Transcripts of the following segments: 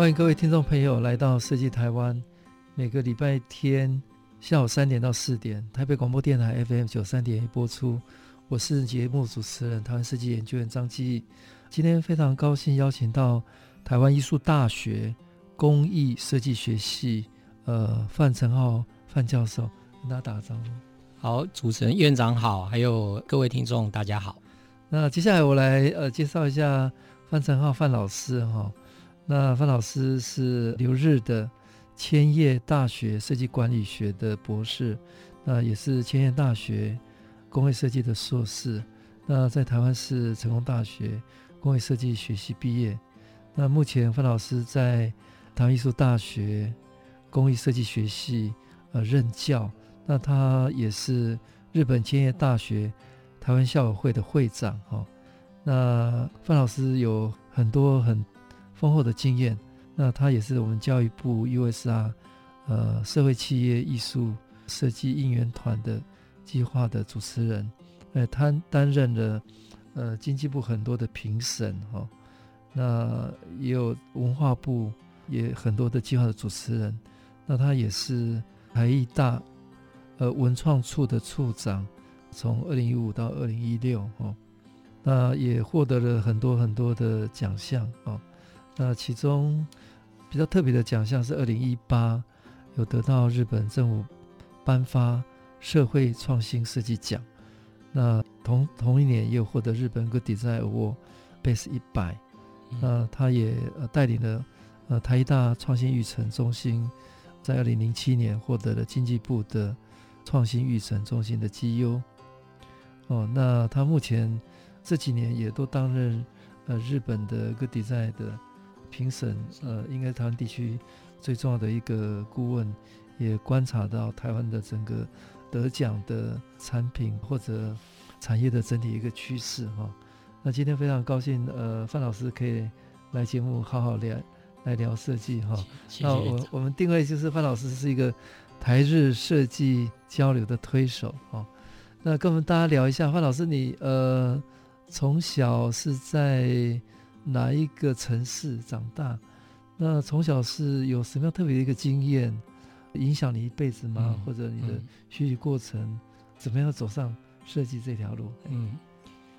欢迎各位听众朋友来到设计台湾。每个礼拜天下午三点到四点，台北广播电台 FM 九三点一播出。我是节目主持人，台湾设计研究员张基义。今天非常高兴邀请到台湾艺术大学工艺设计学系呃范成浩范教授，跟大家打个招呼。好，主持人院长好，还有各位听众大家好。那接下来我来呃介绍一下范成浩范老师哈。哦那范老师是留日的千叶大学设计管理学的博士，那也是千叶大学工业设计的硕士。那在台湾是成功大学工业设计学系毕业。那目前范老师在台湾艺术大学工艺设计学系呃任教。那他也是日本千叶大学台湾校友会的会长哈。那范老师有很多很丰厚的经验，那他也是我们教育部 USR 呃社会企业艺术设计应援团的计划的主持人，呃，他担任了呃经济部很多的评审哈、哦，那也有文化部也很多的计划的主持人，那他也是台艺大呃文创处的处长，从二零一五到二零一六哦，那也获得了很多很多的奖项哦。那其中比较特别的奖项是二零一八有得到日本政府颁发社会创新设计奖。那同同一年也有获得日本 Good Design Award Base 一百。那他也呃带领了呃台大创新育成中心，在二零零七年获得了经济部的创新育成中心的绩优。哦，那他目前这几年也都担任呃日本的 Good Design 的。评审呃，应该是台湾地区最重要的一个顾问，也观察到台湾的整个得奖的产品或者产业的整体一个趋势哈。那今天非常高兴，呃，范老师可以来节目好好聊来聊设计哈。那我我们定位就是范老师是一个台日设计交流的推手哈。那跟我们大家聊一下，范老师你呃从小是在。哪一个城市长大？那从小是有什么样特别的一个经验，影响你一辈子吗？嗯、或者你的学习过程、嗯、怎么样走上设计这条路？嗯，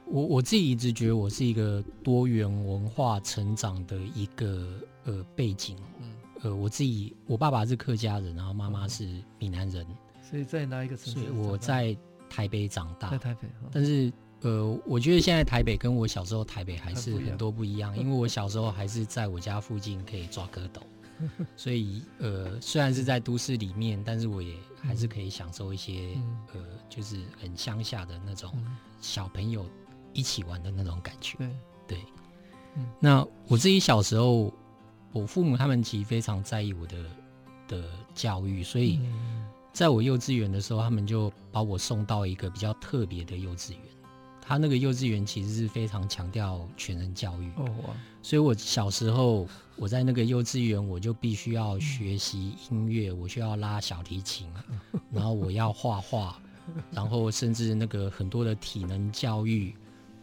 我我自己一直觉得我是一个多元文化成长的一个呃背景。嗯，呃，我自己我爸爸是客家人，然后妈妈是闽南人，所以在哪一个城市？我在台北长大，在台北，但是。呃，我觉得现在台北跟我小时候台北还是很多不一样，因为我小时候还是在我家附近可以抓蝌蚪，所以呃，虽然是在都市里面，但是我也还是可以享受一些呃，就是很乡下的那种小朋友一起玩的那种感觉。对，那我自己小时候，我父母他们其实非常在意我的的教育，所以在我幼稚园的时候，他们就把我送到一个比较特别的幼稚园。他那个幼稚园其实是非常强调全人教育，哦，所以我小时候我在那个幼稚园，我就必须要学习音乐，我需要拉小提琴，然后我要画画，然后甚至那个很多的体能教育，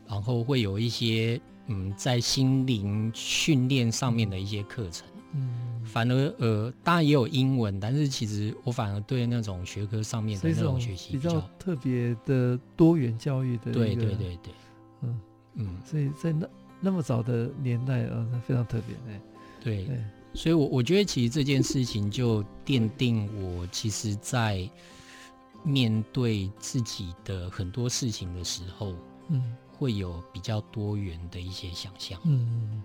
然后会有一些嗯在心灵训练上面的一些课程。嗯，反而呃，当然也有英文，但是其实我反而对那种学科上面的那种学习比较，特别的多元教育的。对对对对，嗯。嗯，所以在那那么早的年代啊，非常特别哎。对，对所以我我觉得其实这件事情就奠定我其实，在面对自己的很多事情的时候，嗯，会有比较多元的一些想象，嗯。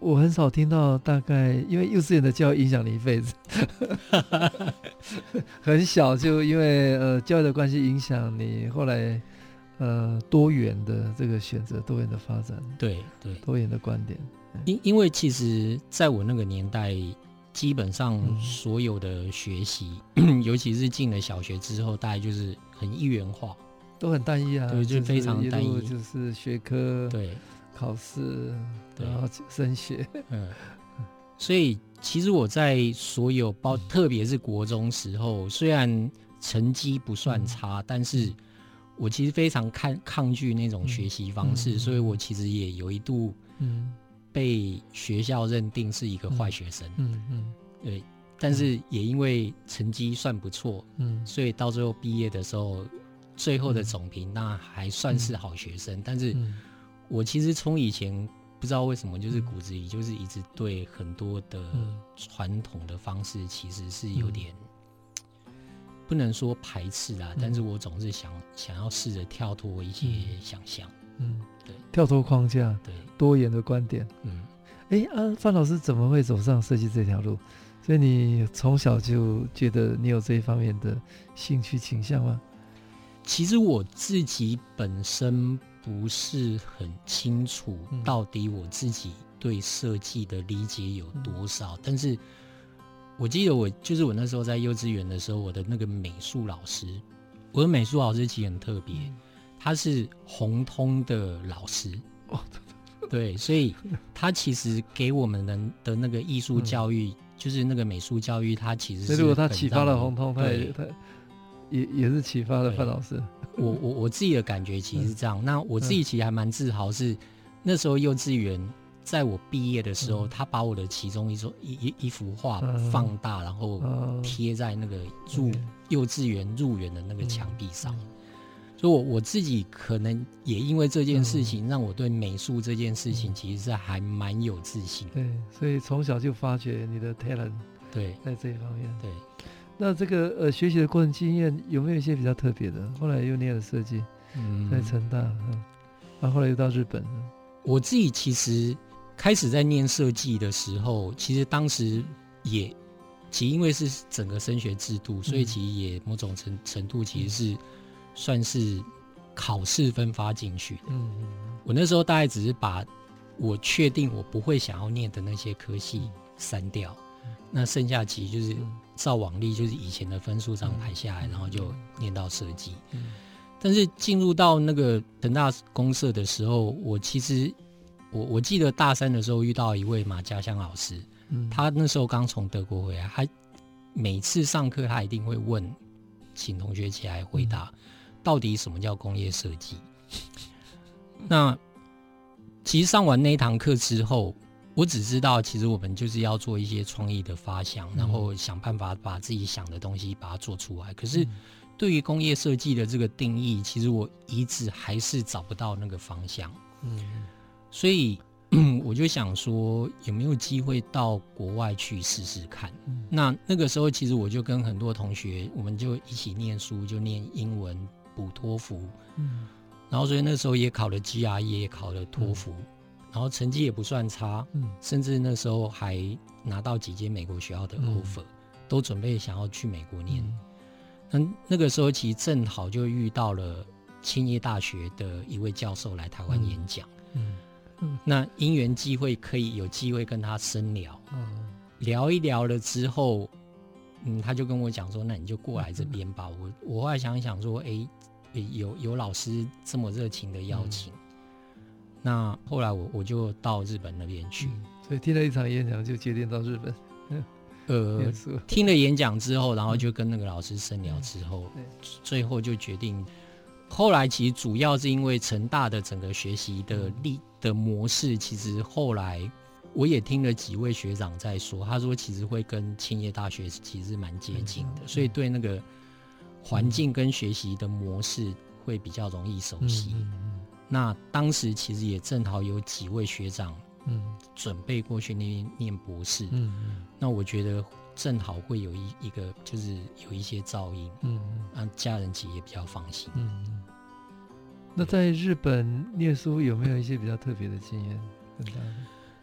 我很少听到，大概因为幼稚园的教育影响你一辈子，很小就因为呃教育的关系影响你后来呃多元的这个选择，多元的发展，对对，多元的观点，因因为其实在我那个年代，基本上所有的学习，嗯、尤其是进了小学之后，大概就是很一元化，都很单一啊，对，就非常单一，就是学科，对，考试，然后升学，嗯，所以其实我在所有包，特别是国中时候，虽然成绩不算差，嗯、但是我其实非常抗抗拒那种学习方式，嗯、所以我其实也有一度，嗯。被学校认定是一个坏学生，嗯嗯，嗯对，但是也因为成绩算不错，嗯，所以到最后毕业的时候，最后的总评那还算是好学生。嗯、但是，我其实从以前不知道为什么，就是骨子里就是一直对很多的传统的方式其实是有点不能说排斥啦，嗯、但是我总是想想要试着跳脱一些想象，嗯。对。跳脱框架，对。多元的观点，嗯，哎、欸、啊，范老师怎么会走上设计这条路？所以你从小就觉得你有这一方面的兴趣倾向吗？其实我自己本身不是很清楚到底我自己对设计的理解有多少，嗯、但是我记得我就是我那时候在幼稚园的时候，我的那个美术老师，我的美术老师其实很特别。嗯他是红通的老师哦，对，所以他其实给我们的的那个艺术教育，就是那个美术教育，他其实是。如果他启发了红通，他也他也也是启发了范老师。我我我自己的感觉其实是这样。那我自己其实还蛮自豪，是那时候幼稚园，在我毕业的时候，他把我的其中一种一一一幅画放大，然后贴在那个入幼稚园入园的那个墙壁上。所以，我我自己可能也因为这件事情，让我对美术这件事情其实是还蛮有自信。对，所以从小就发掘你的 talent。对，在这一方面。对。那这个呃，学习的过程经验有没有一些比较特别的？后来又念了设计，嗯，在成大，嗯，然后后来又到日本。我自己其实开始在念设计的时候，其实当时也，其实因为是整个升学制度，所以其实也某种程程度其实是。算是考试分发进去的。嗯，我那时候大概只是把我确定我不会想要念的那些科系删掉，那剩下其实就是照往例，就是以前的分数上排下来，然后就念到设计。但是进入到那个成大公社的时候，我其实我我记得大三的时候遇到一位马家香老师，他那时候刚从德国回来，他每次上课他一定会问，请同学起来回答。到底什么叫工业设计？那其实上完那一堂课之后，我只知道，其实我们就是要做一些创意的发想，然后想办法把自己想的东西把它做出来。可是，对于工业设计的这个定义，其实我一直还是找不到那个方向。嗯，所以。我就想说，有没有机会到国外去试试看？嗯、那那个时候，其实我就跟很多同学，我们就一起念书，就念英文、补托福。嗯，然后所以那时候也考了 GRE，也考了托福，嗯、然后成绩也不算差。嗯，甚至那时候还拿到几间美国学校的 offer，、嗯、都准备想要去美国念。那、嗯、那个时候其实正好就遇到了庆业大学的一位教授来台湾演讲。嗯。嗯那因缘机会可以有机会跟他深聊，嗯、聊一聊了之后，嗯，他就跟我讲说：“那你就过来这边吧。嗯”我我后来想一想说：“哎、欸，有有老师这么热情的邀请，嗯、那后来我我就到日本那边去、嗯。所以听了一场演讲就决定到日本。呃，听了演讲之后，然后就跟那个老师深聊之后，嗯、最后就决定。后来其实主要是因为成大的整个学习的力。嗯的模式其实后来我也听了几位学长在说，他说其实会跟庆业大学其实是蛮接近的，所以对那个环境跟学习的模式会比较容易熟悉。那当时其实也正好有几位学长，嗯，准备过去那边念博士，嗯，那我觉得正好会有一一个就是有一些噪音，嗯，让家人其实也比较放心，嗯。那在日本念书有没有一些比较特别的经验？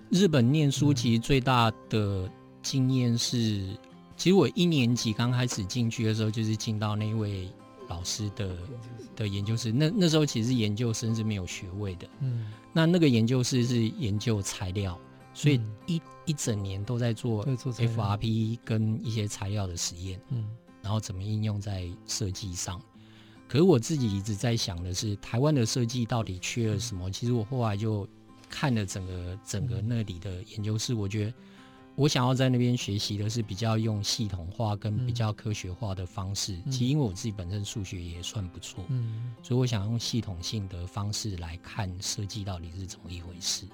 日本念书其实最大的经验是，嗯、其实我一年级刚开始进去的时候，就是进到那位老师的的研究室。那那时候其实研究生是没有学位的。嗯。那那个研究室是研究材料，所以一一整年都在做 FRP 跟一些材料的实验，嗯，然后怎么应用在设计上。可是我自己一直在想的是，台湾的设计到底缺了什么？其实我后来就看了整个整个那里的研究室，我觉得我想要在那边学习的是比较用系统化跟比较科学化的方式。其实因为我自己本身数学也算不错，嗯，所以我想用系统性的方式来看设计到底是怎么一回事。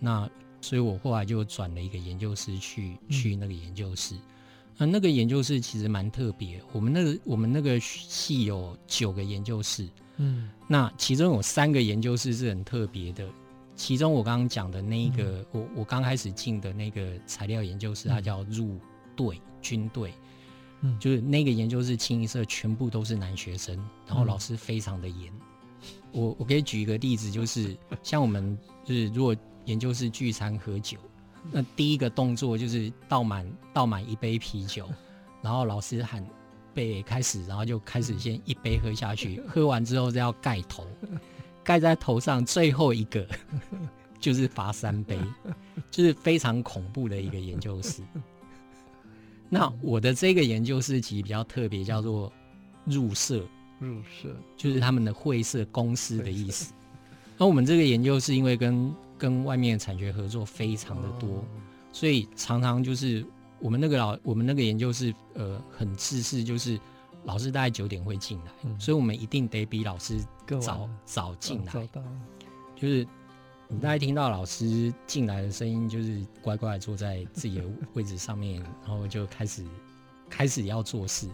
那所以我后来就转了一个研究室去去那个研究室。那那个研究室其实蛮特别，我们那个我们那个系有九个研究室，嗯，那其中有三个研究室是很特别的，其中我刚刚讲的那一个，嗯、我我刚开始进的那个材料研究室，它叫入队军队，嗯，就是那个研究室清一色全部都是男学生，然后老师非常的严，我我可以举一个例子，就是 像我们就是如果研究室聚餐喝酒。那第一个动作就是倒满倒满一杯啤酒，然后老师喊被开始，然后就开始先一杯喝下去，喝完之后再要盖头，盖在头上，最后一个 就是罚三杯，就是非常恐怖的一个研究室。那我的这个研究室其实比较特别，叫做入社，入社就是他们的会社公司的意思。那我们这个研究室因为跟跟外面的产学合作非常的多，所以常常就是我们那个老我们那个研究室呃很自私，就是老师大概九点会进来，所以我们一定得比老师早早进来。就是你大概听到老师进来的声音，就是乖乖坐在自己的位置上面，然后就开始开始要做事。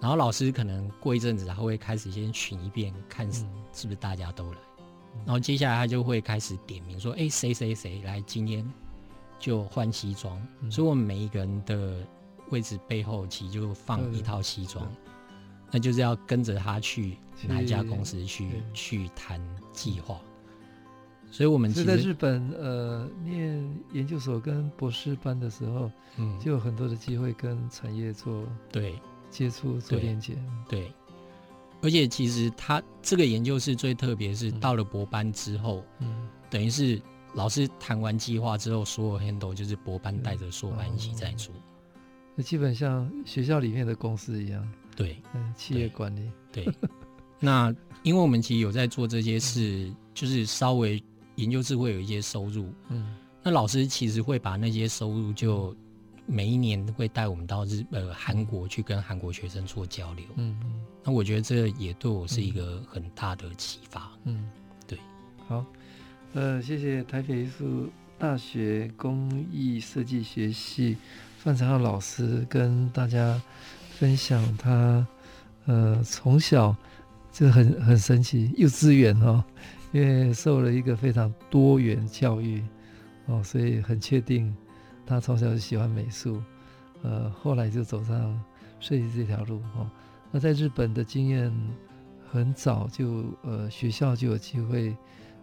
然后老师可能过一阵子，他会开始先巡一遍，看是不是大家都来。然后接下来他就会开始点名说：“哎，谁谁谁来今天就换西装。嗯”所以我们每一个人的位置背后其实就放一套西装，那就是要跟着他去哪一家公司去去谈计划。所以我们其实在日本呃念研究所跟博士班的时候，嗯，就有很多的机会跟产业做对。接触做连接，对。对而且其实他这个研究室最特别是到了博班之后，嗯，等于是老师谈完计划之后，所有 handle 就是博班带着硕班一起在做，那基本像学校里面的公司一样，对，嗯，企业管理，对。对那因为我们其实有在做这些事，就是稍微研究室会有一些收入，嗯，那老师其实会把那些收入就。每一年会带我们到日呃韩国去跟韩国学生做交流，嗯嗯，那我觉得这也对我是一个很大的启发，嗯，对，好，呃，谢谢台北艺术大学工艺设计学系范成浩老师跟大家分享他呃从小就很很神奇幼稚园哦，因为受了一个非常多元教育哦，所以很确定。他从小就喜欢美术，呃，后来就走上设计这条路哦。那在日本的经验很早就，呃，学校就有机会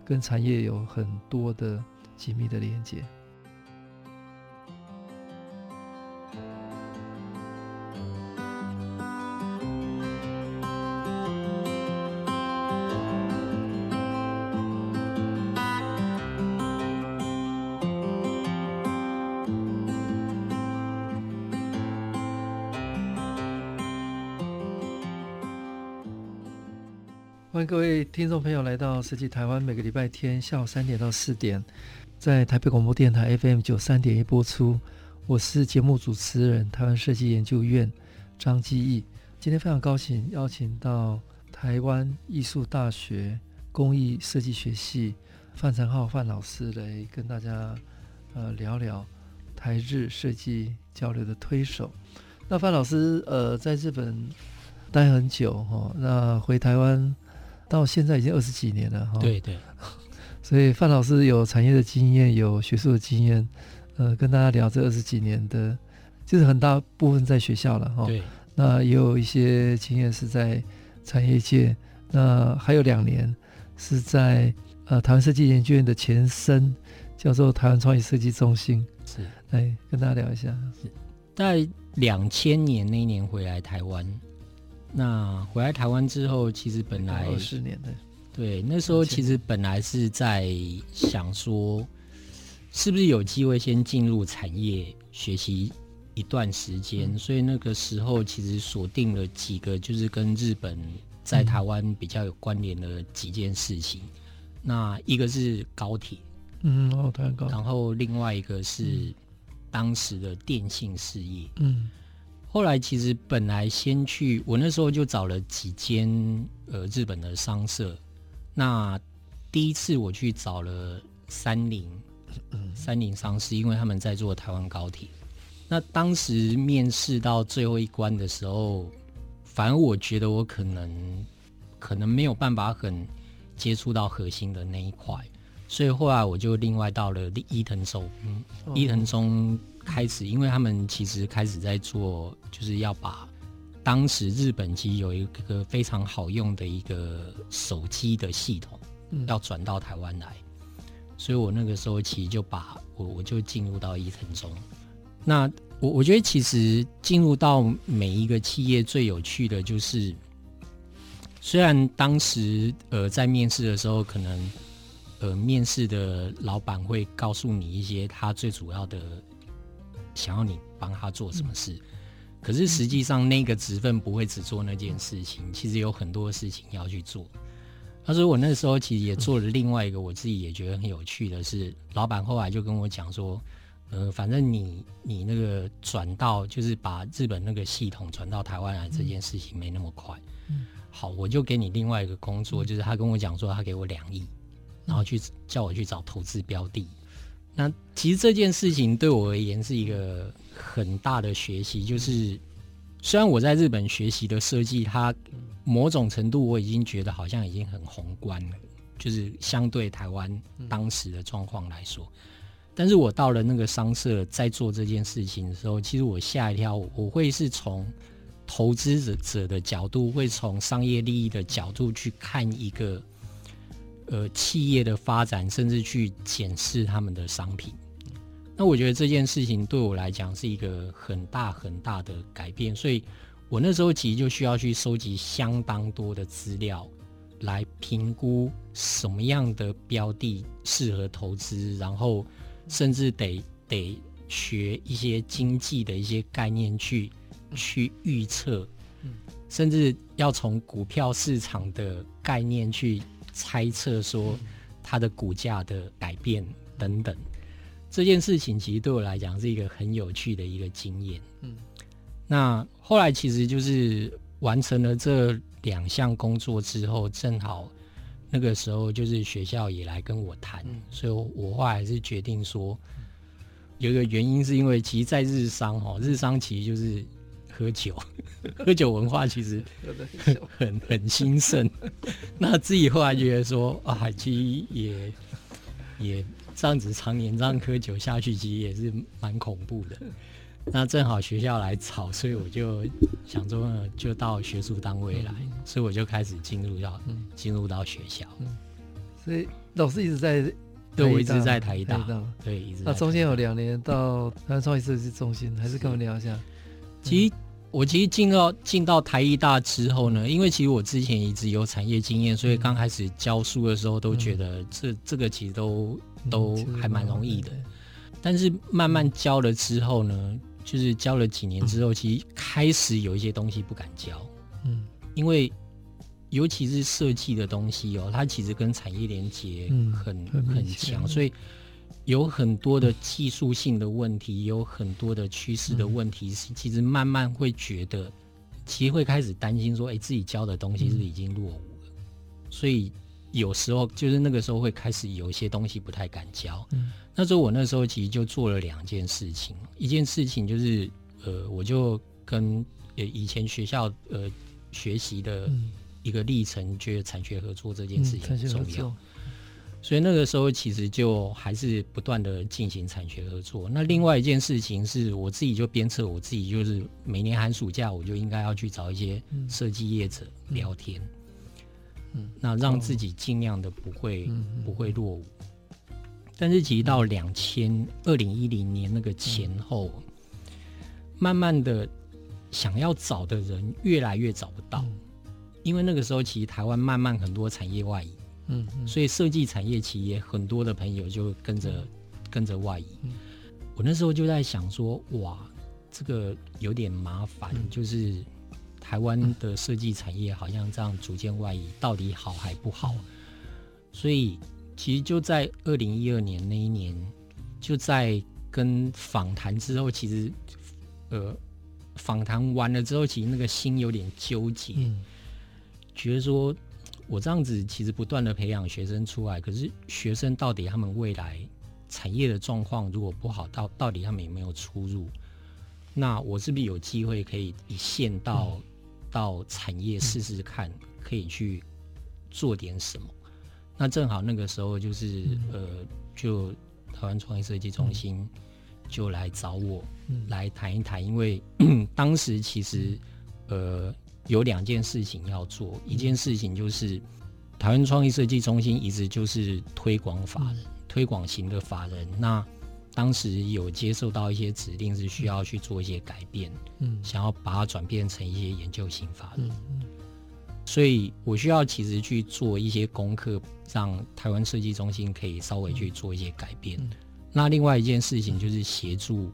跟产业有很多的紧密的连接。听众朋友来到设计台湾，每个礼拜天下午三点到四点，在台北广播电台 FM 九三点一播出。我是节目主持人，台湾设计研究院张基义。今天非常高兴邀请到台湾艺术大学工艺设计学系范成浩范老师来跟大家呃聊聊台日设计交流的推手。那范老师呃在日本待很久哈，那回台湾。到现在已经二十几年了哈，对对，所以范老师有产业的经验，有学术的经验，呃，跟大家聊这二十几年的，就是很大部分在学校了哈，对，那也有一些经验是在产业界，那还有两年是在呃台湾设计研究院的前身，叫做台湾创意设计中心，是，来跟大家聊一下，在两千年那一年回来台湾。那回来台湾之后，其实本来十年的，对，那时候其实本来是在想说，是不是有机会先进入产业学习一段时间？嗯、所以那个时候其实锁定了几个，就是跟日本在台湾比较有关联的几件事情。嗯、那一个是高铁，嗯，哦，太高。然后另外一个是当时的电信事业，嗯。后来其实本来先去，我那时候就找了几间呃日本的商社。那第一次我去找了三菱，三菱商事，因为他们在做台湾高铁。那当时面试到最后一关的时候，反而我觉得我可能可能没有办法很接触到核心的那一块，所以后来我就另外到了伊藤忠，嗯，伊藤忠。开始，因为他们其实开始在做，就是要把当时日本其实有一个非常好用的一个手机的系统，要转到台湾来，所以我那个时候其实就把我我就进入到伊藤忠。那我我觉得其实进入到每一个企业最有趣的就是，虽然当时呃在面试的时候，可能呃面试的老板会告诉你一些他最主要的。想要你帮他做什么事，嗯、可是实际上那个职分不会只做那件事情，嗯、其实有很多事情要去做。他说我那时候其实也做了另外一个，我自己也觉得很有趣的是，老板后来就跟我讲说，呃，反正你你那个转到就是把日本那个系统转到台湾来这件事情没那么快。嗯、好，我就给你另外一个工作，就是他跟我讲说他给我两亿，然后去叫我去找投资标的。那其实这件事情对我而言是一个很大的学习，就是虽然我在日本学习的设计，它某种程度我已经觉得好像已经很宏观了，就是相对台湾当时的状况来说，但是我到了那个商社在做这件事情的时候，其实我吓一跳，我会是从投资者者的角度，会从商业利益的角度去看一个。呃，企业的发展，甚至去检视他们的商品，那我觉得这件事情对我来讲是一个很大很大的改变，所以我那时候其实就需要去收集相当多的资料，来评估什么样的标的适合投资，然后甚至得得学一些经济的一些概念去去预测，甚至要从股票市场的概念去。猜测说它的股价的改变等等，这件事情其实对我来讲是一个很有趣的一个经验。嗯，那后来其实就是完成了这两项工作之后，正好那个时候就是学校也来跟我谈，所以我后来是决定说，有一个原因是因为其实，在日商哈，日商其实就是。喝酒，喝酒文化其实很 很兴盛。那自己后来觉得说啊，其实也也这样子常年这样喝酒下去，其实也是蛮恐怖的。那正好学校来吵，所以我就想说呢，就到学术单位来，所以我就开始进入到进入到学校。所以老师一直在，对，我一直在台大，对，一直。那中间有两年到台湾创意设计中心，还是跟我聊一下。其实。我其实进到进到台艺大之后呢，因为其实我之前一直有产业经验，所以刚开始教书的时候都觉得这这个其实都都还蛮容易的。但是慢慢教了之后呢，就是教了几年之后，其实开始有一些东西不敢教。嗯，因为尤其是设计的东西哦，它其实跟产业连接很很强，所以。有很多的技术性的问题，有很多的趋势的问题，是其实慢慢会觉得，其实会开始担心说，哎，自己教的东西是不是已经落伍了？所以有时候就是那个时候会开始有一些东西不太敢教。那时候我那时候其实就做了两件事情，一件事情就是呃，我就跟呃以前学校呃学习的一个历程，觉得产学合作这件事情很重要。所以那个时候其实就还是不断的进行产学合作。那另外一件事情是我自己就鞭策我自己，就是每年寒暑假我就应该要去找一些设计业者聊天，嗯，那让自己尽量的不会不会落伍。但是其实到两千二零一零年那个前后，慢慢的想要找的人越来越找不到，因为那个时候其实台湾慢慢很多产业外移。嗯，所以设计产业企业很多的朋友就跟着跟着外移。我那时候就在想说，哇，这个有点麻烦，就是台湾的设计产业好像这样逐渐外移，到底好还不好？所以其实就在二零一二年那一年，就在跟访谈之后，其实呃，访谈完了之后，其实那个心有点纠结，嗯、觉得说我这样子其实不断的培养学生出来，可是学生到底他们未来产业的状况如果不好，到到底他们有没有出入？那我是不是有机会可以一线到、嗯、到产业试试看，可以去做点什么？那正好那个时候就是、嗯、呃，就台湾创意设计中心就来找我、嗯、来谈一谈，因为 当时其实呃有两件事情要做，一件事情就是台湾创意设计中心一直就是推广法人、嗯、推广型的法人，那当时有接受到一些指令是需要去做一些改变，嗯，想要把它转变成一些研究型法人。嗯所以我需要其实去做一些功课，让台湾设计中心可以稍微去做一些改变。嗯、那另外一件事情就是协助，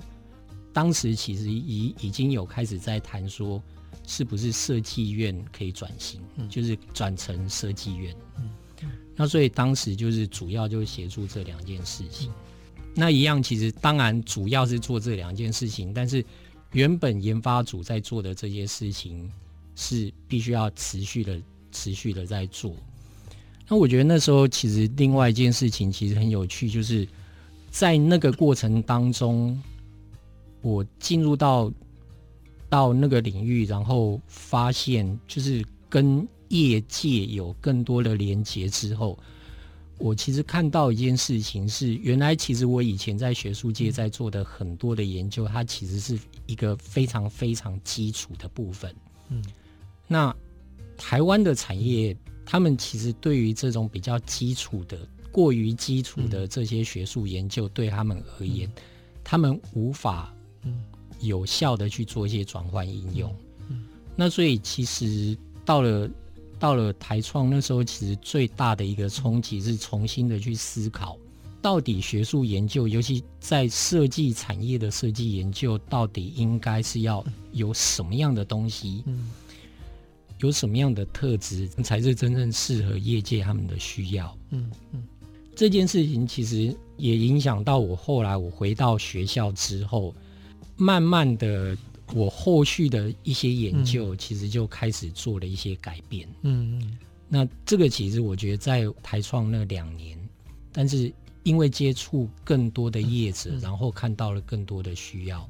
当时其实已已经有开始在谈说，是不是设计院可以转型，嗯、就是转成设计院。嗯嗯、那所以当时就是主要就是协助这两件事情。嗯、那一样其实当然主要是做这两件事情，但是原本研发组在做的这些事情。是必须要持续的、持续的在做。那我觉得那时候其实另外一件事情其实很有趣，就是在那个过程当中，我进入到到那个领域，然后发现就是跟业界有更多的连接之后，我其实看到一件事情是，原来其实我以前在学术界在做的很多的研究，它其实是一个非常非常基础的部分。嗯。那台湾的产业，他们其实对于这种比较基础的、过于基础的这些学术研究，对他们而言，他们无法有效的去做一些转换应用。嗯那所以其实到了到了台创那时候，其实最大的一个冲击是重新的去思考，到底学术研究，尤其在设计产业的设计研究，到底应该是要有什么样的东西？嗯有什么样的特质才是真正适合业界他们的需要？嗯嗯，这件事情其实也影响到我后来我回到学校之后，慢慢的我后续的一些研究其实就开始做了一些改变。嗯嗯，那这个其实我觉得在台创那两年，但是因为接触更多的业者，然后看到了更多的需要，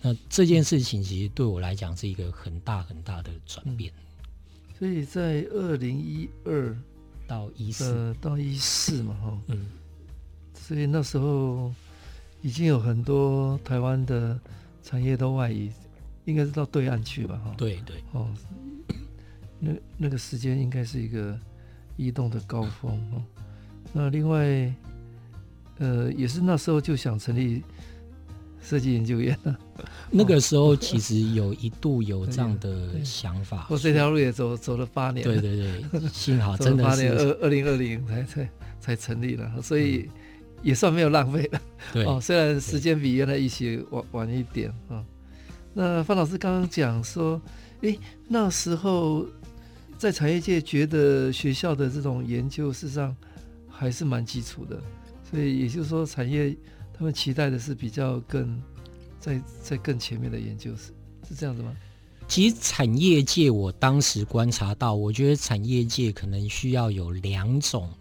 那这件事情其实对我来讲是一个很大很大的转变。所以在二零一二到一四，呃，到一四嘛，哈，嗯，所以那时候已经有很多台湾的产业都外移，应该是到对岸去吧，哈，对对，哦，那那个时间应该是一个移动的高峰，哦，那另外，呃，也是那时候就想成立。设计研究院呢？那个时候其实有一度有这样的 想法。我这条路也走走了八年。对对对，幸好 真的是八年，二二零二零才才才成立了，所以也算没有浪费了。对哦，虽然时间比原来一起晚晚一点啊。那范老师刚刚讲说，诶，那时候在产业界觉得学校的这种研究事实上还是蛮基础的，所以也就是说产业。他们期待的是比较更在在更前面的研究，是是这样子吗？其实产业界我当时观察到，我觉得产业界可能需要有两种，嗯，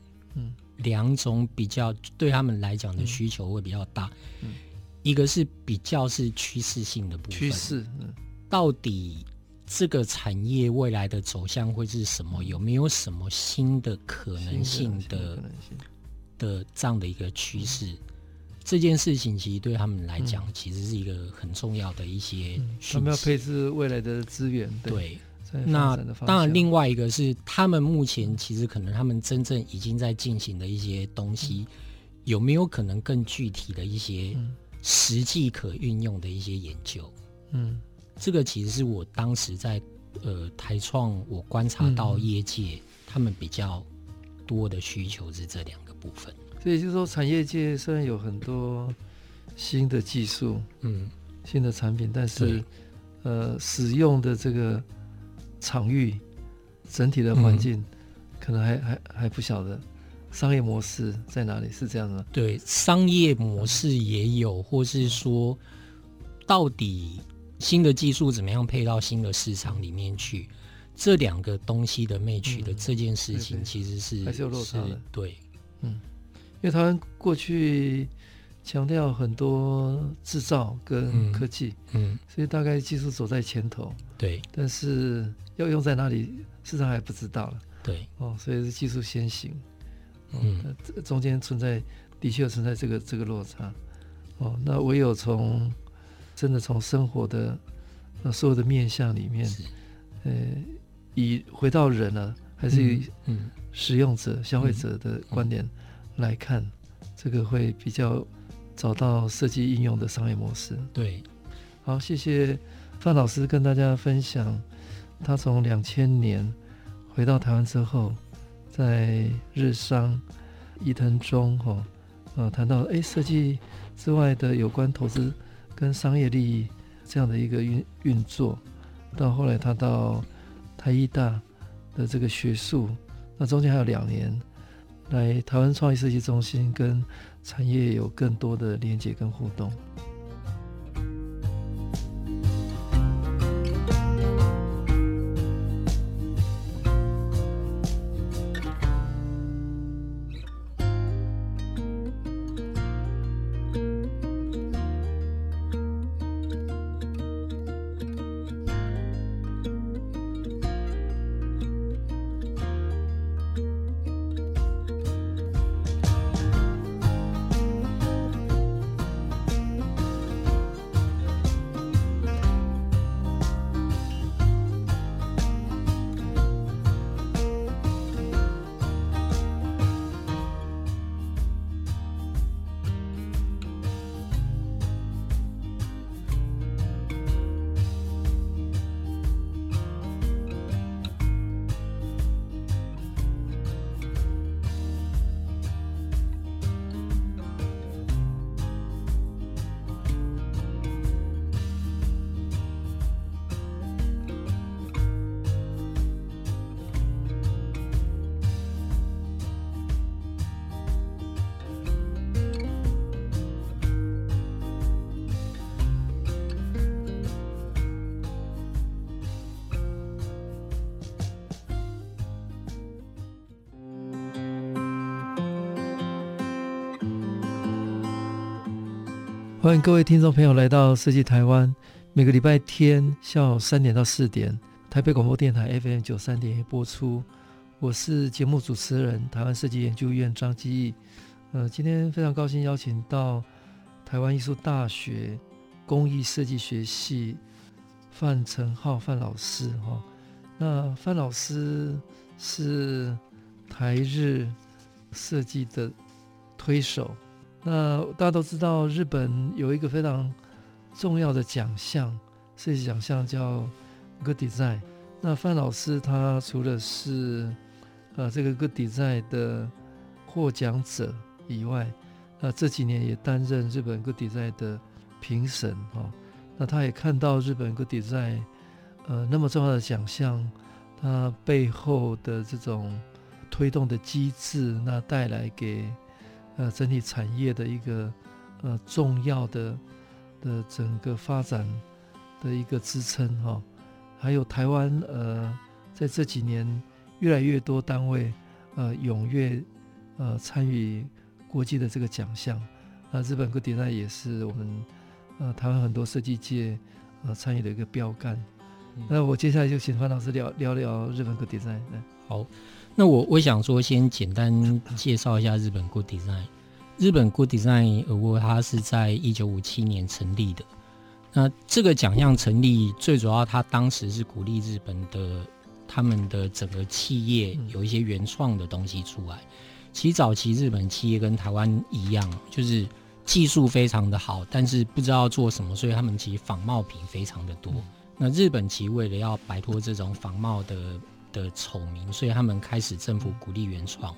两种比较对他们来讲的需求会比较大。嗯，一个是比较是趋势性的部分，趋势，嗯，到底这个产业未来的走向会是什么？有没有什么新的可能性的的这样的一个趋势？嗯这件事情其实对他们来讲，其实是一个很重要的一些、嗯。他们要配置未来的资源。对，对，那当然，另外一个是他们目前其实可能他们真正已经在进行的一些东西，嗯、有没有可能更具体的一些实际可运用的一些研究？嗯，这个其实是我当时在呃台创我观察到业界他们比较多的需求是这两个部分。所以就是说，产业界虽然有很多新的技术，嗯，新的产品，但是呃，使用的这个场域、整体的环境，嗯、可能还还还不晓得商业模式在哪里，是这样的。对，商业模式也有，或是说，到底新的技术怎么样配到新的市场里面去？这两个东西的 match 的这件事情，其实是、嗯、还是有落差的。对，嗯。因为台湾过去强调很多制造跟科技，嗯，嗯，所以大概技术走在前头，对。但是要用在哪里，市场还不知道了，对。哦，所以是技术先行，嗯，中间存在的确存在这个这个落差，哦，那唯有从真的从生活的那所有的面向里面，呃，以回到人呢，还是以嗯使用者、嗯、消费者的观点。来看，这个会比较找到设计应用的商业模式。对，好，谢谢范老师跟大家分享，他从两千年回到台湾之后，在日商伊藤忠哈，呃，谈到哎设计之外的有关投资跟商业利益这样的一个运运作，到后来他到台艺大的这个学术，那中间还有两年。来台湾创意设计中心跟产业有更多的连接跟互动。欢迎各位听众朋友来到设计台湾，每个礼拜天下午三点到四点，台北广播电台 FM 九三点播出。我是节目主持人台湾设计研究院张基义。呃，今天非常高兴邀请到台湾艺术大学工艺设计学系范成浩范老师哈。那范老师是台日设计的推手。那大家都知道，日本有一个非常重要的奖项，设计奖项叫 Good Design。那范老师他除了是呃这个 Good Design 的获奖者以外，那这几年也担任日本 Good Design 的评审哦。那他也看到日本 Good Design 呃那么重要的奖项，它背后的这种推动的机制，那带来给。呃，整体产业的一个呃重要的的整个发展的一个支撑哈、哦，还有台湾呃在这几年越来越多单位呃踊跃呃参与国际的这个奖项，那日本 Good Design 也是我们呃台湾很多设计界呃参与的一个标杆。嗯、那我接下来就请范老师聊聊聊日本 Good Design。好。那我我想说，先简单介绍一下日本 Good Design。日本 Good Design Award 它是在一九五七年成立的。那这个奖项成立，最主要它当时是鼓励日本的他们的整个企业有一些原创的东西出来。其实早期日本企业跟台湾一样，就是技术非常的好，但是不知道做什么，所以他们其实仿冒品非常的多。那日本其实为了要摆脱这种仿冒的的丑名，所以他们开始政府鼓励原创，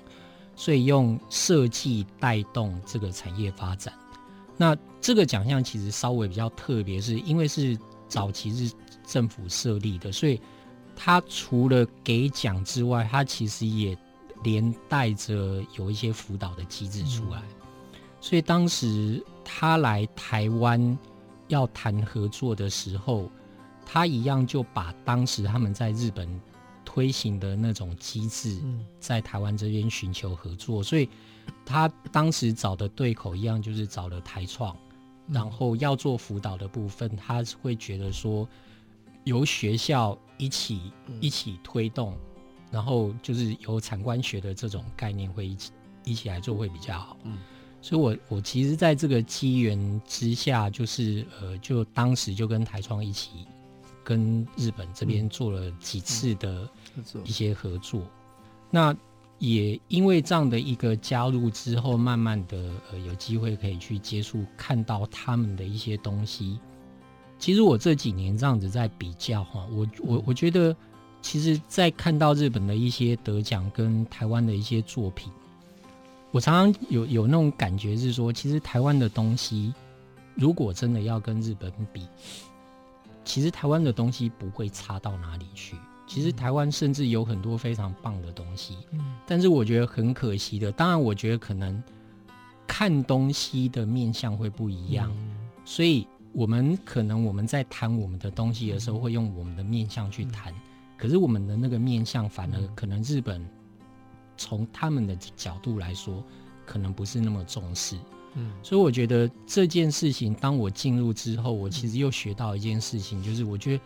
所以用设计带动这个产业发展。那这个奖项其实稍微比较特别，是因为是早期是政府设立的，所以它除了给奖之外，它其实也连带着有一些辅导的机制出来。所以当时他来台湾要谈合作的时候，他一样就把当时他们在日本推行的那种机制，在台湾这边寻求合作。所以他当时找的对口一样，就是找了台创，然后要做辅导的部分，他会觉得说由学校一起一起推动，然后就是由产官学的这种概念会一起一起来做会比较好。所以我，我我其实在这个机缘之下，就是呃，就当时就跟台创一起，跟日本这边做了几次的一些合作。那也因为这样的一个加入之后，慢慢的呃有机会可以去接触，看到他们的一些东西。其实我这几年这样子在比较哈，我我我觉得，其实，在看到日本的一些得奖跟台湾的一些作品。我常常有有那种感觉是说，其实台湾的东西，如果真的要跟日本比，其实台湾的东西不会差到哪里去。其实台湾甚至有很多非常棒的东西，嗯。但是我觉得很可惜的，当然我觉得可能看东西的面向会不一样，所以我们可能我们在谈我们的东西的时候，会用我们的面向去谈，可是我们的那个面向反而可能日本。从他们的角度来说，可能不是那么重视，嗯，所以我觉得这件事情，当我进入之后，我其实又学到一件事情，就是我觉得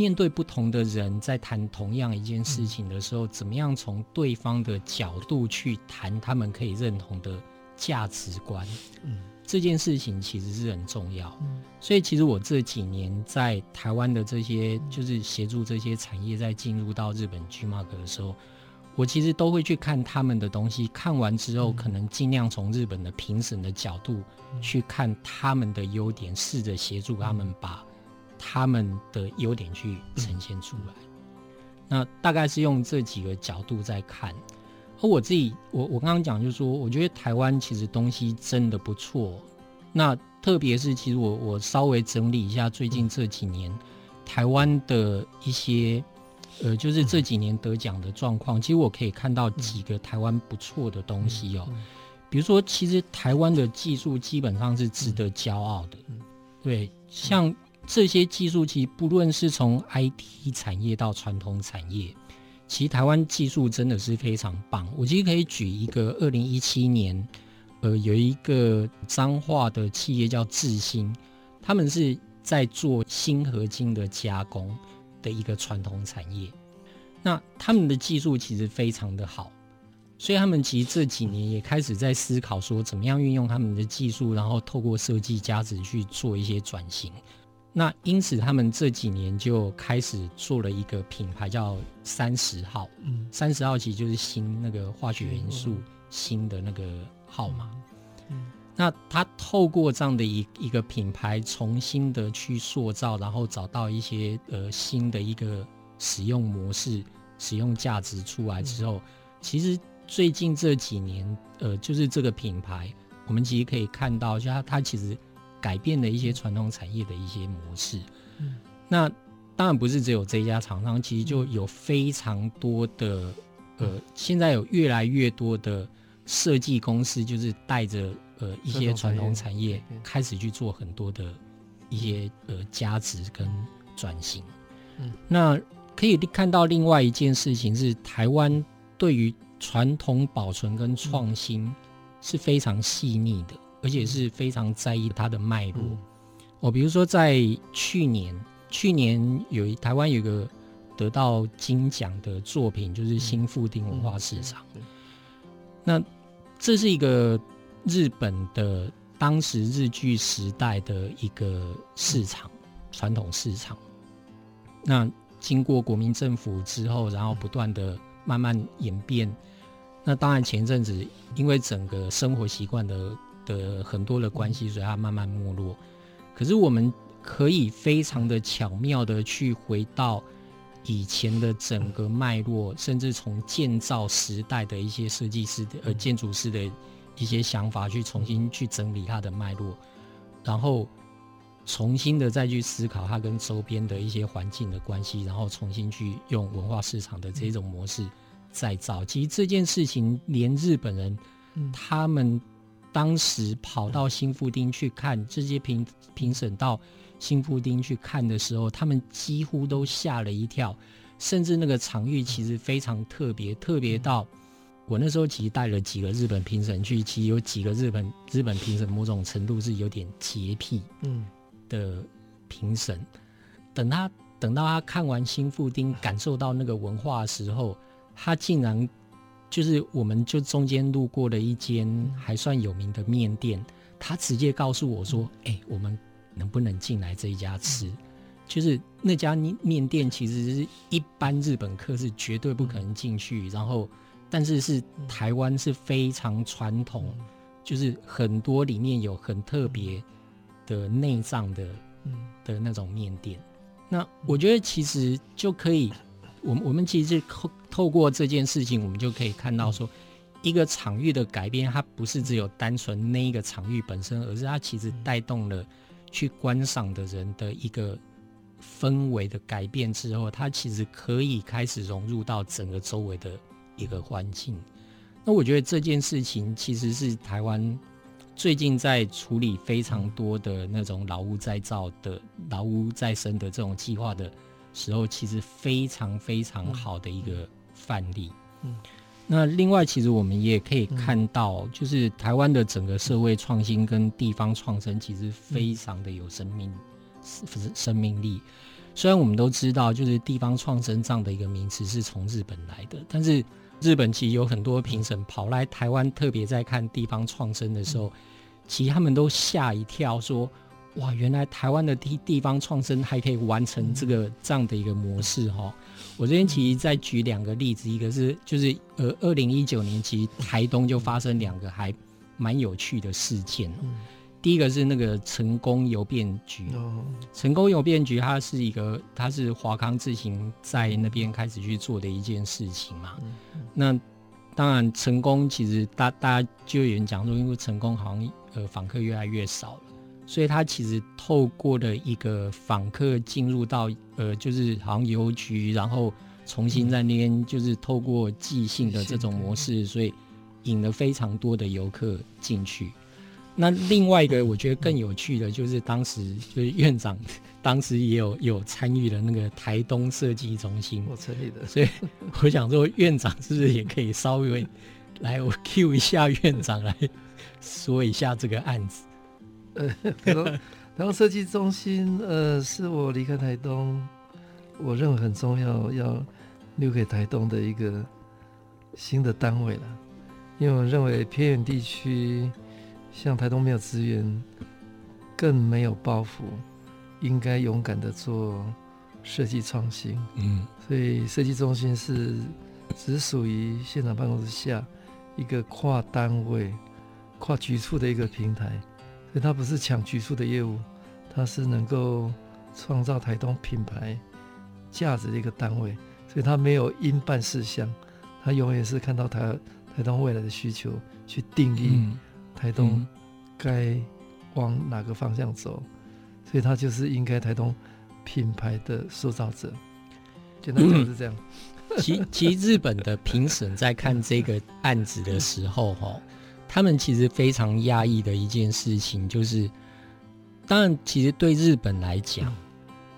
面对不同的人在谈同样一件事情的时候，怎么样从对方的角度去谈他们可以认同的价值观，嗯，这件事情其实是很重要，嗯，所以其实我这几年在台湾的这些，就是协助这些产业在进入到日本 G-MARK 的时候。我其实都会去看他们的东西，看完之后，可能尽量从日本的评审的角度去看他们的优点，试着协助他们把他们的优点去呈现出来。那大概是用这几个角度在看。而我自己，我我刚刚讲就是说，我觉得台湾其实东西真的不错。那特别是，其实我我稍微整理一下最近这几年台湾的一些。呃，就是这几年得奖的状况，其实我可以看到几个台湾不错的东西哦。比如说，其实台湾的技术基本上是值得骄傲的。对，像这些技术，其实不论是从 IT 产业到传统产业，其实台湾技术真的是非常棒。我其实可以举一个二零一七年，呃，有一个彰化的企业叫智新，他们是在做锌合金的加工。的一个传统产业，那他们的技术其实非常的好，所以他们其实这几年也开始在思考说，怎么样运用他们的技术，然后透过设计价值去做一些转型。那因此，他们这几年就开始做了一个品牌，叫三十号。嗯，三十号其实就是新那个化学元素新的那个号码。嗯。那他透过这样的一一个品牌，重新的去塑造，然后找到一些呃新的一个使用模式、使用价值出来之后，其实最近这几年，呃，就是这个品牌，我们其实可以看到，就它它其实改变了一些传统产业的一些模式。那当然不是只有这一家厂商，其实就有非常多的呃，现在有越来越多的设计公司，就是带着。呃，一些传统产业开始去做很多的一些呃价值跟转型。嗯，那可以看到另外一件事情是，台湾对于传统保存跟创新是非常细腻的，而且是非常在意它的脉络。哦，比如说在去年，去年有台湾有个得到金奖的作品，就是新富町文化市场。那这是一个。日本的当时日据时代的一个市场，传统市场。那经过国民政府之后，然后不断的慢慢演变。那当然前阵子因为整个生活习惯的的很多的关系，所以它慢慢没落。可是我们可以非常的巧妙的去回到以前的整个脉络，甚至从建造时代的一些设计师的呃建筑师的一些想法，去重新去整理它的脉络，然后重新的再去思考它跟周边的一些环境的关系，然后重新去用文化市场的这种模式再造。其实这件事情，连日本人他们当时跑到新富町去看这些评评审到。新富町去看的时候，他们几乎都吓了一跳，甚至那个场域其实非常特别，特别到我那时候其实带了几个日本评审去，其实有几个日本日本评审某种程度是有点洁癖，嗯的评审。等他等到他看完新富町，感受到那个文化的时候，他竟然就是我们就中间路过了一间还算有名的面店，他直接告诉我说：“哎、欸，我们。”能不能进来这一家吃？就是那家面店，其实是一般日本客是绝对不可能进去。然后，但是是台湾是非常传统，就是很多里面有很特别的内脏的的那种面店。那我觉得其实就可以，我们我们其实透透过这件事情，我们就可以看到说，一个场域的改变，它不是只有单纯那一个场域本身，而是它其实带动了。去观赏的人的一个氛围的改变之后，它其实可以开始融入到整个周围的一个环境。那我觉得这件事情其实是台湾最近在处理非常多的那种老屋再造的老屋再生的这种计划的时候，其实非常非常好的一个范例。嗯。那另外，其实我们也可以看到，就是台湾的整个社会创新跟地方创生，其实非常的有生命，生命力。虽然我们都知道，就是地方创生这样的一个名词是从日本来的，但是日本其实有很多评审跑来台湾，特别在看地方创生的时候，其实他们都吓一跳，说。哇，原来台湾的地地方创生还可以完成这个这样的一个模式哈！我这边其实再举两个例子，一个是就是呃，二零一九年其实台东就发生两个还蛮有趣的事件。第一个是那个成功邮便局，成功邮便局它是一个它是华康自行在那边开始去做的一件事情嘛。那当然成功其实大大家就有人讲说，因为成功好像呃访客越来越少了。所以他其实透过了一个访客进入到呃，就是好像邮局，然后重新在那边就是透过寄信的这种模式，所以引了非常多的游客进去。那 另外一个我觉得更有趣的就是当时就是院长 当时也有有参与了那个台东设计中心，我成立的，所以我想说院长是不是也可以稍微来我 cue 一下院长来说一下这个案子。呃，台东台东设计中心，呃，是我离开台东，我认为很重要，要留给台东的一个新的单位了。因为我认为偏远地区，像台东没有资源，更没有包袱，应该勇敢的做设计创新。嗯，所以设计中心是只属于现场办公室下一个跨单位、跨局处的一个平台。所以它不是抢局处的业务，它是能够创造台东品牌价值的一个单位。所以它没有因办事项，它永远是看到台台东未来的需求，去定义台东该往哪个方向走。所以它就是应该台东品牌的塑造者。简单讲是这样。其其日本的评审在看这个案子的时候，哈。他们其实非常压抑的一件事情，就是，当然，其实对日本来讲，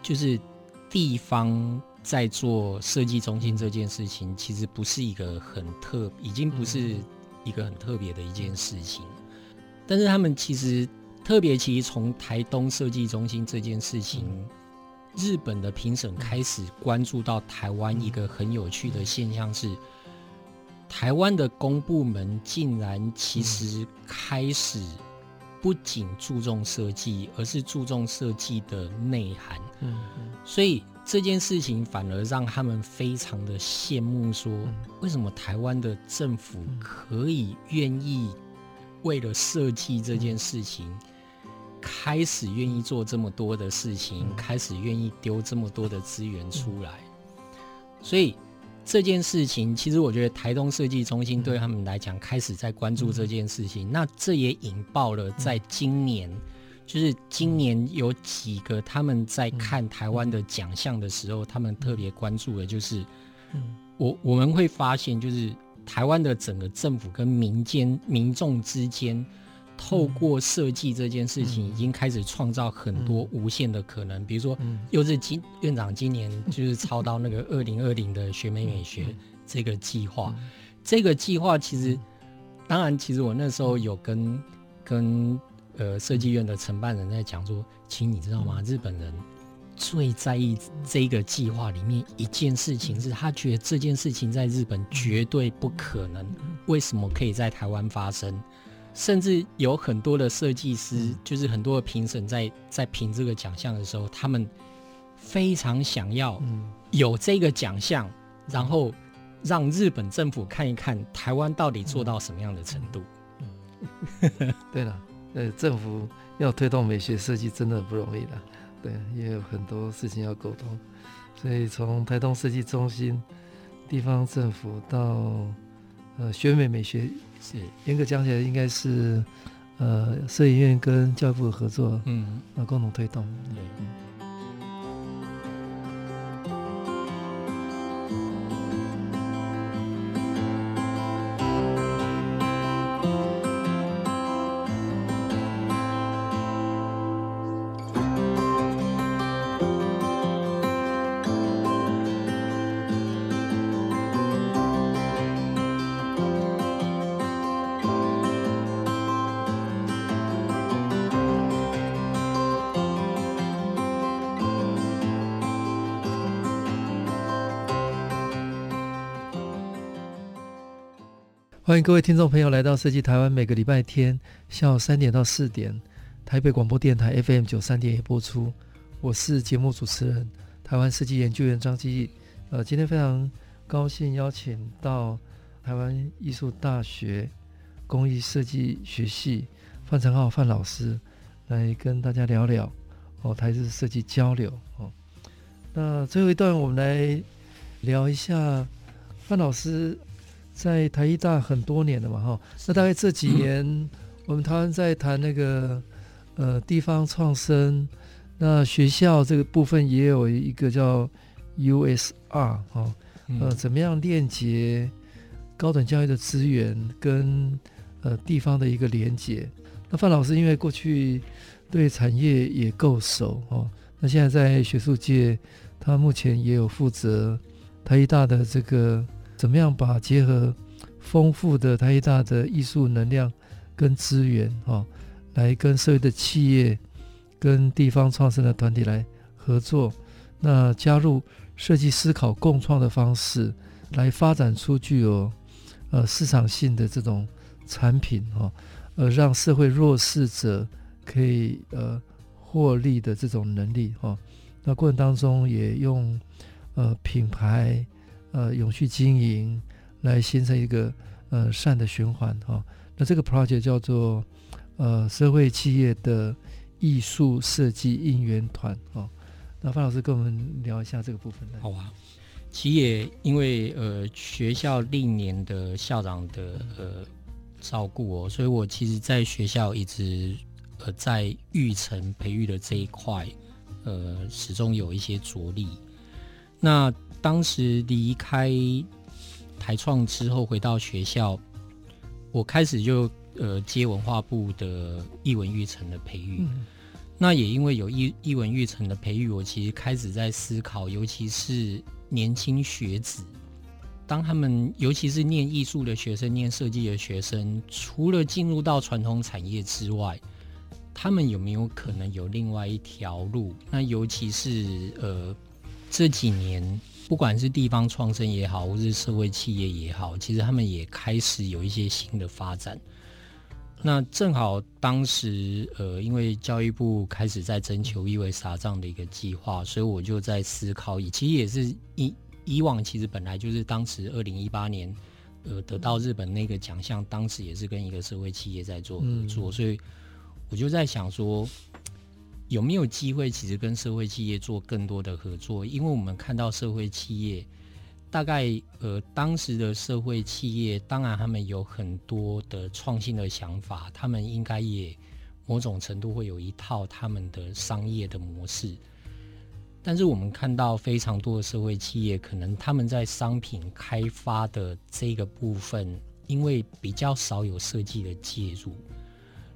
就是地方在做设计中心这件事情，其实不是一个很特，已经不是一个很特别的一件事情。但是他们其实特别，其实从台东设计中心这件事情，日本的评审开始关注到台湾一个很有趣的现象是。台湾的公部门竟然其实开始不仅注重设计，而是注重设计的内涵。嗯，所以这件事情反而让他们非常的羡慕，说为什么台湾的政府可以愿意为了设计这件事情，开始愿意做这么多的事情，开始愿意丢这么多的资源出来。所以这件事情，其实我觉得台东设计中心对他们来讲，开始在关注这件事情。那这也引爆了在今年，就是今年有几个他们在看台湾的奖项的时候，他们特别关注的就是，我我们会发现，就是台湾的整个政府跟民间民众之间。透过设计这件事情，已经开始创造很多无限的可能。比如说，又是今院长今年就是抄到那个 二零二零的学美美学这个计划。这个计划其实，当然，其实我那时候有跟跟呃设计院的承办人在讲说，请，你知道吗？日本人最在意这个计划里面一件事情，是他觉得这件事情在日本绝对不可能，为什么可以在台湾发生？甚至有很多的设计师，就是很多的评审在在评这个奖项的时候，他们非常想要有这个奖项，然后让日本政府看一看台湾到底做到什么样的程度。对了，呃，政府要推动美学设计真的不容易的，对，也有很多事情要沟通，所以从台东设计中心、地方政府到呃学美美学。是严格讲起来，应该是，呃，摄影院跟教育部的合作，嗯，呃，共同推动。对，嗯。欢迎各位听众朋友来到设计台湾，每个礼拜天下午三点到四点，台北广播电台 FM 九三点也播出。我是节目主持人台湾设计研究员张基义。呃，今天非常高兴邀请到台湾艺术大学工艺设计学系范成浩范老师来跟大家聊聊哦，台日设计交流哦。那最后一段我们来聊一下范老师。在台艺大很多年了嘛，哈，那大概这几年，我们台湾在谈那个呃地方创生，那学校这个部分也有一个叫 USR 哈，呃，怎么样链接高等教育的资源跟呃地方的一个连接？那范老师因为过去对产业也够熟哦，那现在在学术界，他目前也有负责台艺大的这个。怎么样把结合丰富的台艺大的艺术能量跟资源，哈，来跟社会的企业、跟地方创生的团体来合作，那加入设计思考共创的方式，来发展出具有呃市场性的这种产品，哈，呃，让社会弱势者可以呃获利的这种能力，哈。那过程当中也用呃品牌。呃，永续经营来形成一个呃善的循环哈、那这个 project 叫做呃社会企业的艺术设计应援团哦。那范老师跟我们聊一下这个部分。好啊，其实也因为呃学校历年的校长的呃照顾哦，所以我其实在学校一直呃在育成培育的这一块呃始终有一些着力。那当时离开台创之后，回到学校，我开始就呃接文化部的艺文育成的培育。嗯、那也因为有艺艺文育成的培育，我其实开始在思考，尤其是年轻学子，当他们尤其是念艺术的学生、念设计的学生，除了进入到传统产业之外，他们有没有可能有另外一条路？那尤其是呃这几年。不管是地方创生也好，或是社会企业也好，其实他们也开始有一些新的发展。那正好当时，呃，因为教育部开始在征求意味啥这样的一个计划，所以我就在思考，以其实也是以以往其实本来就是当时二零一八年，呃，得到日本那个奖项，当时也是跟一个社会企业在做合作，所以我就在想说。有没有机会，其实跟社会企业做更多的合作？因为我们看到社会企业大概呃，当时的社会企业，当然他们有很多的创新的想法，他们应该也某种程度会有一套他们的商业的模式。但是我们看到非常多的社会企业，可能他们在商品开发的这个部分，因为比较少有设计的介入，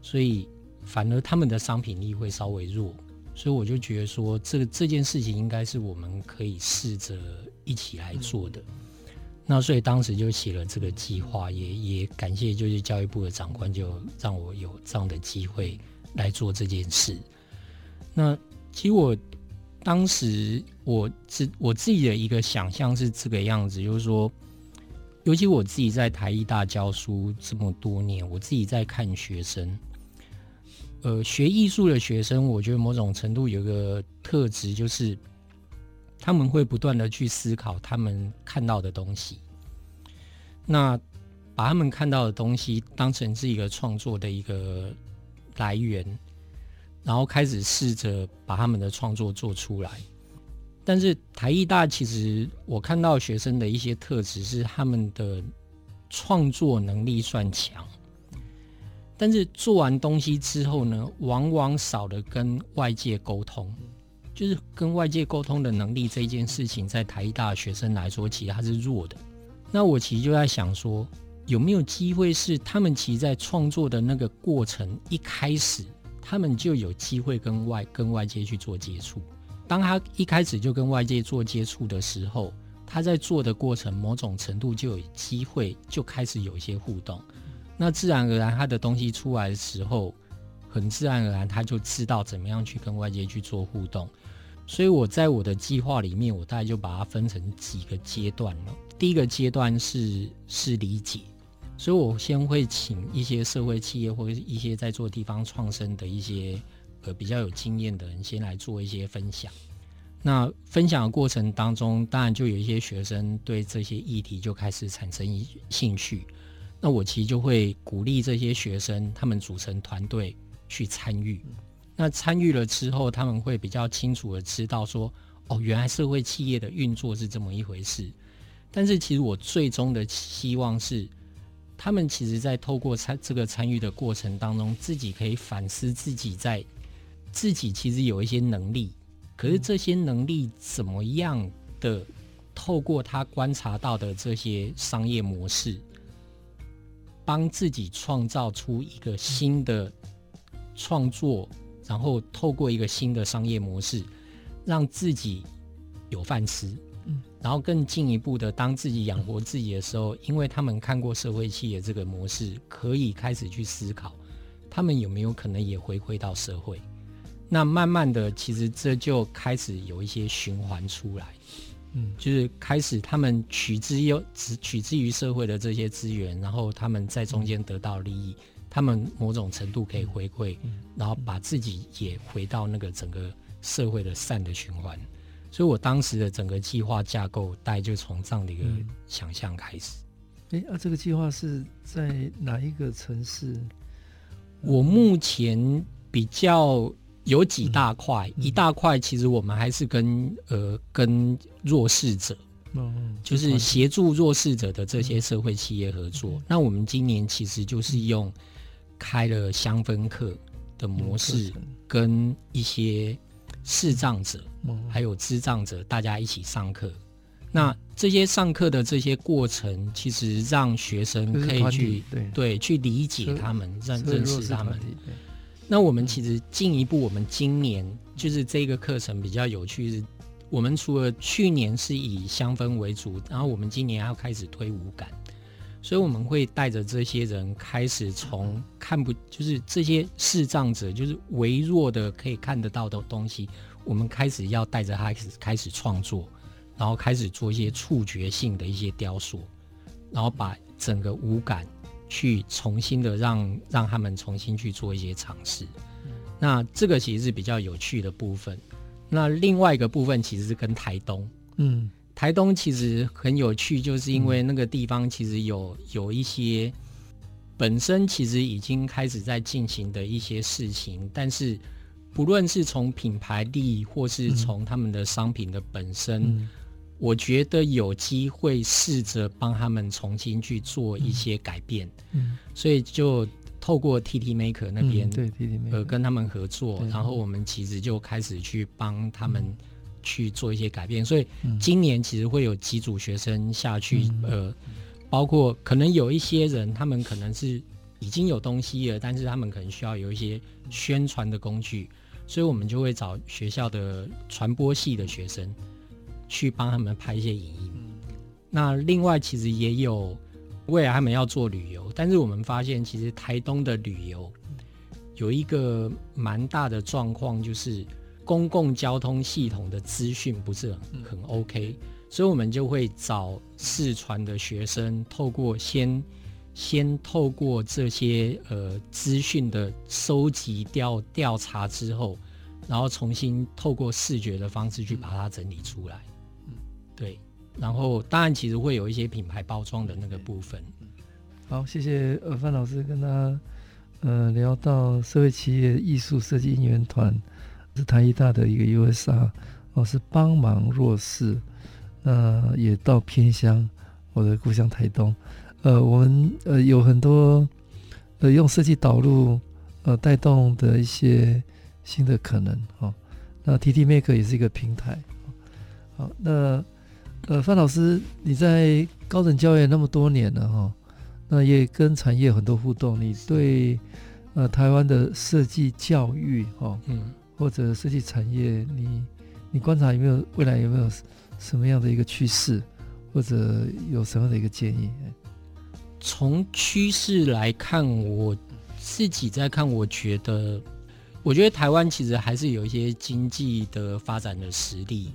所以反而他们的商品力会稍微弱。所以我就觉得说，这个这件事情应该是我们可以试着一起来做的。那所以当时就写了这个计划，也也感谢就是教育部的长官，就让我有这样的机会来做这件事。那其实我当时我自我自己的一个想象是这个样子，就是说，尤其我自己在台艺大教书这么多年，我自己在看学生。呃，学艺术的学生，我觉得某种程度有个特质，就是他们会不断的去思考他们看到的东西，那把他们看到的东西当成是一个创作的一个来源，然后开始试着把他们的创作做出来。但是台艺大其实我看到学生的一些特质是他们的创作能力算强。但是做完东西之后呢，往往少了跟外界沟通，就是跟外界沟通的能力这件事情，在台大学生来说，其实它是弱的。那我其实就在想说，有没有机会是他们其实，在创作的那个过程一开始，他们就有机会跟外跟外界去做接触。当他一开始就跟外界做接触的时候，他在做的过程，某种程度就有机会就开始有一些互动。那自然而然，他的东西出来的时候，很自然而然，他就知道怎么样去跟外界去做互动。所以我在我的计划里面，我大概就把它分成几个阶段了。第一个阶段是是理解，所以我先会请一些社会企业或者一些在做地方创生的一些呃比较有经验的人，先来做一些分享。那分享的过程当中，当然就有一些学生对这些议题就开始产生兴趣。那我其实就会鼓励这些学生，他们组成团队去参与。那参与了之后，他们会比较清楚的知道说，哦，原来社会企业的运作是这么一回事。但是，其实我最终的希望是，他们其实在透过参这个参与的过程当中，自己可以反思自己在自己其实有一些能力，可是这些能力怎么样的透过他观察到的这些商业模式。帮自己创造出一个新的创作，然后透过一个新的商业模式，让自己有饭吃。嗯，然后更进一步的，当自己养活自己的时候，因为他们看过社会企业这个模式，可以开始去思考，他们有没有可能也回馈到社会。那慢慢的，其实这就开始有一些循环出来。嗯，就是开始他们取之又取之于社会的这些资源，然后他们在中间得到利益，他们某种程度可以回馈，然后把自己也回到那个整个社会的善的循环。所以我当时的整个计划架构，大概就从这样的一个想象开始。哎、嗯，啊，这个计划是在哪一个城市？我目前比较。有几大块，一大块其实我们还是跟呃跟弱势者，嗯、就是协助弱势者的这些社会企业合作。嗯、那我们今年其实就是用开了香氛课的模式，跟一些视障者、嗯、还有智障者大家一起上课。嗯、那这些上课的这些过程，其实让学生可以去对，对去理解他们，认认识他们。那我们其实进一步，我们今年就是这个课程比较有趣，是我们除了去年是以香氛为主，然后我们今年要开始推五感，所以我们会带着这些人开始从看不，就是这些视障者，就是微弱的可以看得到的东西，我们开始要带着他开始开始创作，然后开始做一些触觉性的一些雕塑，然后把整个五感。去重新的让让他们重新去做一些尝试，嗯、那这个其实是比较有趣的部分。那另外一个部分其实是跟台东，嗯，台东其实很有趣，就是因为那个地方其实有有一些本身其实已经开始在进行的一些事情，但是不论是从品牌力或是从他们的商品的本身，嗯、我觉得有机会试着帮他们重新去做一些改变，嗯，所以就透过 TT Maker 那边，嗯、对 TT Maker 呃跟他们合作，然后我们其实就开始去帮他们去做一些改变，嗯、所以今年其实会有几组学生下去，嗯、呃，包括可能有一些人，他们可能是已经有东西了，但是他们可能需要有一些宣传的工具，所以我们就会找学校的传播系的学生。去帮他们拍一些影音。那另外其实也有未来他们要做旅游，但是我们发现其实台东的旅游有一个蛮大的状况，就是公共交通系统的资讯不是很很 OK，所以我们就会找四传的学生，透过先先透过这些呃资讯的收集调调查之后，然后重新透过视觉的方式去把它整理出来。对，然后当然其实会有一些品牌包装的那个部分。好，谢谢呃范老师跟他呃聊到社会企业艺术设计应援团是台艺大的一个 USR 哦，是帮忙弱势，那也到偏乡我的故乡台东，呃，我们呃有很多呃用设计导入呃带动的一些新的可能哦。那 TT Maker 也是一个平台，好，那。呃，范老师，你在高等教育那么多年了哈，那也跟产业很多互动。你对呃台湾的设计教育哈，嗯，或者设计产业，你你观察有没有未来有没有什么样的一个趋势，或者有什么样的一个建议？从趋势来看，我自己在看，我觉得，我觉得台湾其实还是有一些经济的发展的实力。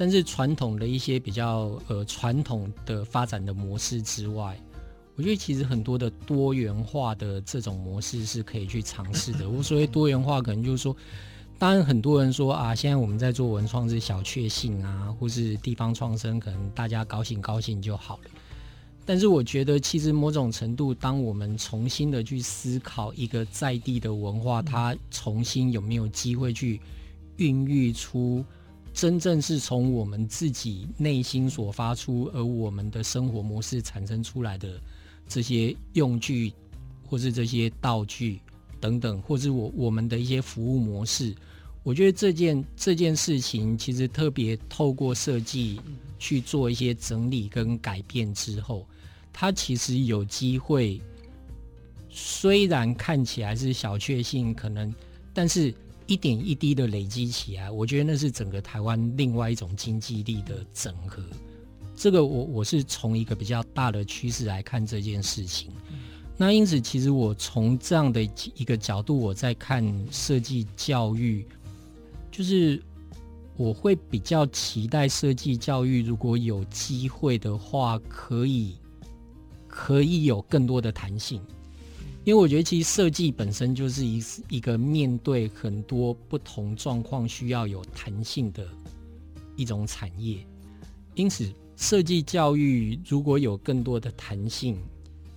但是传统的一些比较呃传统的发展的模式之外，我觉得其实很多的多元化的这种模式是可以去尝试的。我所谓多元化，可能就是说，当然很多人说啊，现在我们在做文创是小确幸啊，或是地方创生，可能大家高兴高兴就好了。但是我觉得，其实某种程度，当我们重新的去思考一个在地的文化，它重新有没有机会去孕育出。真正是从我们自己内心所发出，而我们的生活模式产生出来的这些用具，或是这些道具等等，或是我我们的一些服务模式，我觉得这件这件事情其实特别透过设计去做一些整理跟改变之后，它其实有机会，虽然看起来是小确幸，可能，但是。一点一滴的累积起来，我觉得那是整个台湾另外一种经济力的整合。这个我我是从一个比较大的趋势来看这件事情。那因此，其实我从这样的一个角度，我在看设计教育，就是我会比较期待设计教育，如果有机会的话，可以可以有更多的弹性。因为我觉得，其实设计本身就是一一个面对很多不同状况需要有弹性的一种产业。因此，设计教育如果有更多的弹性，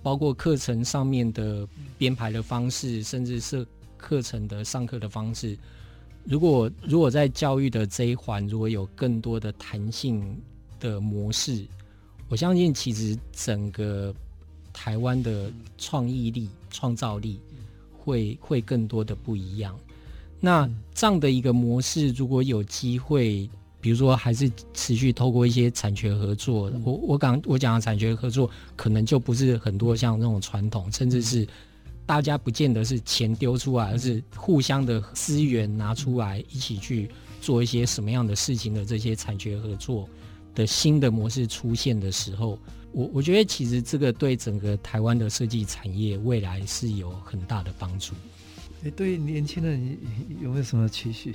包括课程上面的编排的方式，甚至是课程的上课的方式，如果如果在教育的这一环，如果有更多的弹性的模式，我相信其实整个。台湾的创意力、创造力会会更多的不一样。那这样的一个模式，如果有机会，比如说还是持续透过一些产学合作，我我讲我讲的产学合作，可能就不是很多像那种传统，甚至是大家不见得是钱丢出来，而是互相的资源拿出来一起去做一些什么样的事情的这些产学合作的新的模式出现的时候。我我觉得其实这个对整个台湾的设计产业未来是有很大的帮助。你，对年轻人有没有什么期许？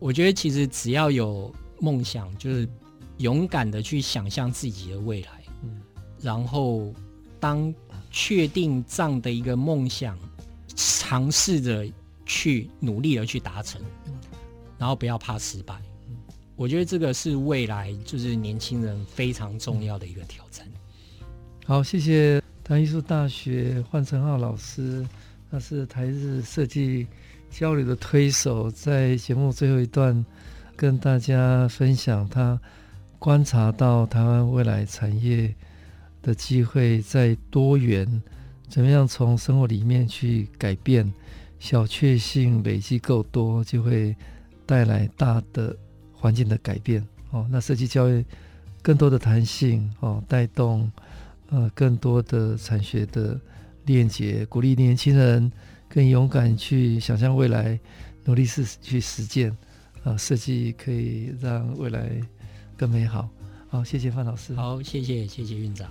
我觉得其实只要有梦想，就是勇敢的去想象自己的未来。嗯，然后当确定这样的一个梦想，尝试着去努力的去达成，然后不要怕失败。我觉得这个是未来就是年轻人非常重要的一个挑战。好，谢谢台艺术大学范成浩老师，他是台日设计交流的推手，在节目最后一段跟大家分享他观察到台湾未来产业的机会在多元，怎么样从生活里面去改变，小确幸累积够多，就会带来大的环境的改变。哦，那设计教育更多的弹性，哦，带动呃更多的产学的链接，鼓励年轻人更勇敢去想象未来，努力是去实践。啊，设计可以让未来更美好。好，谢谢范老师。好，谢谢，谢谢院长。